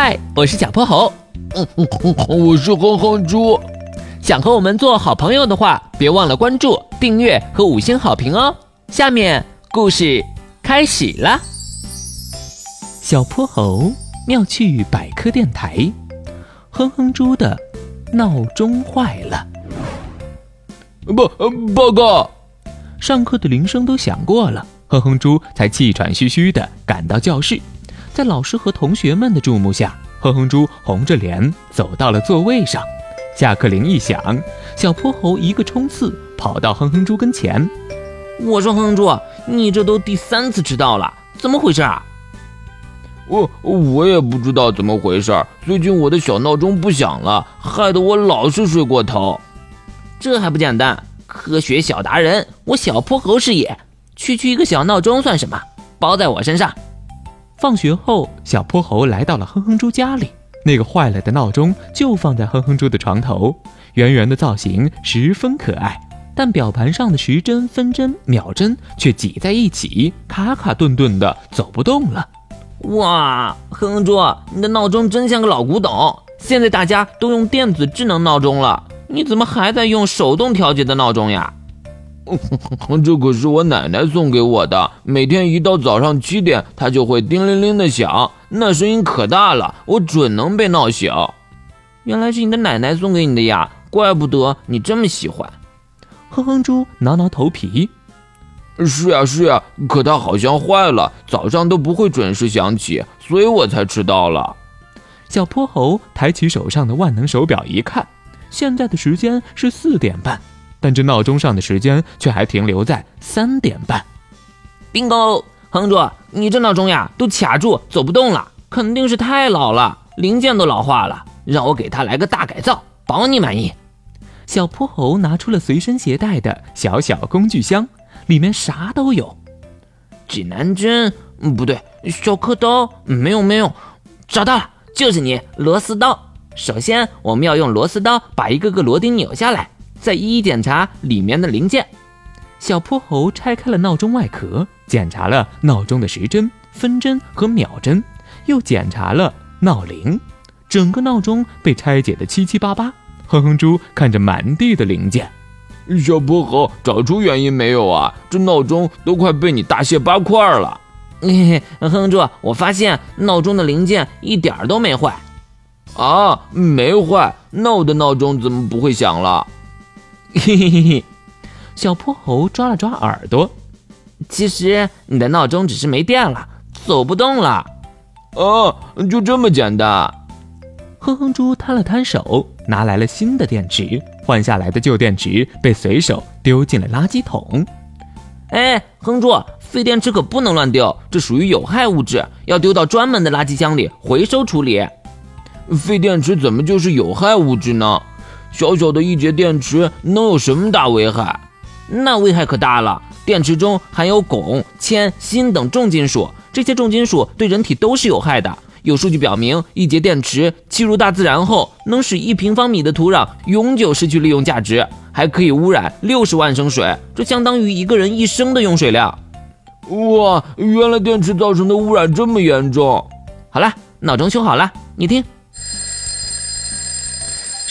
嗨，我是小泼猴，嗯嗯嗯，我是哼哼猪。想和我们做好朋友的话，别忘了关注、订阅和五星好评哦。下面故事开始了。小泼猴妙趣百科电台，哼哼猪的闹钟坏了。报报告，上课的铃声都响过了，哼哼猪才气喘吁吁的赶到教室。在老师和同学们的注目下，哼哼猪红着脸走到了座位上。下课铃一响，小泼猴一个冲刺跑到哼哼猪跟前。我说：“哼哼猪，你这都第三次迟到了，怎么回事啊？”我我也不知道怎么回事，最近我的小闹钟不响了，害得我老是睡过头。这还不简单？科学小达人，我小泼猴是也。区区一个小闹钟算什么？包在我身上。放学后，小泼猴来到了哼哼猪家里。那个坏了的闹钟就放在哼哼猪的床头，圆圆的造型十分可爱，但表盘上的时针、分针、秒针却挤在一起，卡卡顿顿的走不动了。哇，哼哼猪，你的闹钟真像个老古董。现在大家都用电子智能闹钟了，你怎么还在用手动调节的闹钟呀？这可是我奶奶送给我的，每天一到早上七点，它就会叮铃铃的响，那声音可大了，我准能被闹醒。原来是你的奶奶送给你的呀，怪不得你这么喜欢。哼哼猪挠挠头皮，是呀是呀，可它好像坏了，早上都不会准时响起，所以我才迟到了。小泼猴抬起手上的万能手表一看，现在的时间是四点半。但这闹钟上的时间却还停留在三点半。bingo，哼猪，你这闹钟呀都卡住走不动了，肯定是太老了，零件都老化了。让我给它来个大改造，保你满意。小泼猴拿出了随身携带的小小工具箱，里面啥都有：指南针，嗯，不对，小刻刀，没有没有，找到了，就是你，螺丝刀。首先，我们要用螺丝刀把一个个螺钉扭下来。再一一检查里面的零件。小泼猴拆开了闹钟外壳，检查了闹钟的时针、分针和秒针，又检查了闹铃。整个闹钟被拆解的七七八八。哼哼猪看着满地的零件，小泼猴找出原因没有啊？这闹钟都快被你大卸八块了。嘿嘿，哼哼猪，我发现闹钟的零件一点都没坏。啊，没坏？那我的闹钟怎么不会响了？嘿嘿嘿嘿，小泼猴抓了抓耳朵。其实你的闹钟只是没电了，走不动了。哦，就这么简单。哼哼猪摊了摊手，拿来了新的电池。换下来的旧电池被随手丢进了垃圾桶。哎，哼猪，废电池可不能乱丢，这属于有害物质，要丢到专门的垃圾箱里回收处理。废电池怎么就是有害物质呢？小小的一节电池能有什么大危害？那危害可大了。电池中含有汞、铅、锌等重金属，这些重金属对人体都是有害的。有数据表明，一节电池弃入大自然后，能使一平方米的土壤永久失去利用价值，还可以污染六十万升水，这相当于一个人一生的用水量。哇，原来电池造成的污染这么严重。好了，闹钟修好了，你听。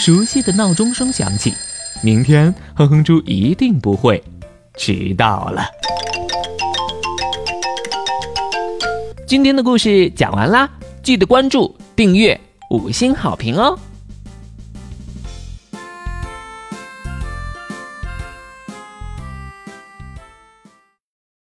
熟悉的闹钟声响起，明天哼哼猪一定不会迟到了。今天的故事讲完啦，记得关注、订阅、五星好评哦！